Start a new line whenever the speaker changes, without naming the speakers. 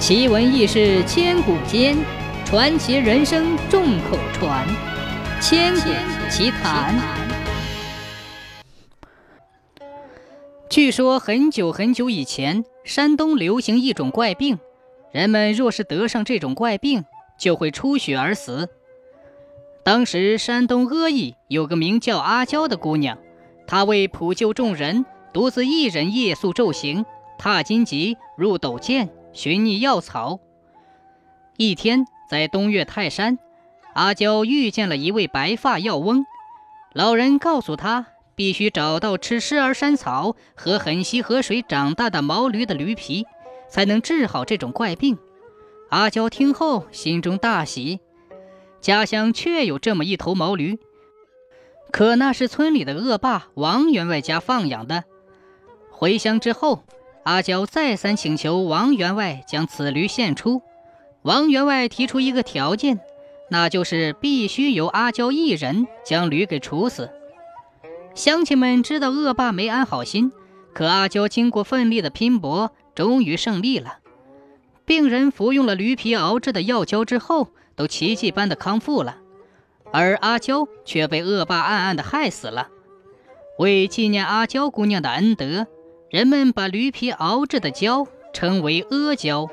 奇闻异事千古间，传奇人生众口传。千古奇谈。据说很久很久以前，山东流行一种怪病，人们若是得上这种怪病，就会出血而死。当时山东阿邑有个名叫阿娇的姑娘，她为普救众人，独自一人夜宿昼行，踏荆棘，入陡涧。寻觅药草。一天，在东岳泰山，阿娇遇见了一位白发药翁。老人告诉他，必须找到吃狮儿山草和很溪河水长大的毛驴的驴皮，才能治好这种怪病。阿娇听后，心中大喜，家乡确有这么一头毛驴，可那是村里的恶霸王员外家放养的。回乡之后。阿娇再三请求王员外将此驴献出，王员外提出一个条件，那就是必须由阿娇一人将驴给处死。乡亲们知道恶霸没安好心，可阿娇经过奋力的拼搏，终于胜利了。病人服用了驴皮熬制的药胶之后，都奇迹般的康复了，而阿娇却被恶霸暗暗的害死了。为纪念阿娇姑娘的恩德。人们把驴皮熬制的胶称为阿胶。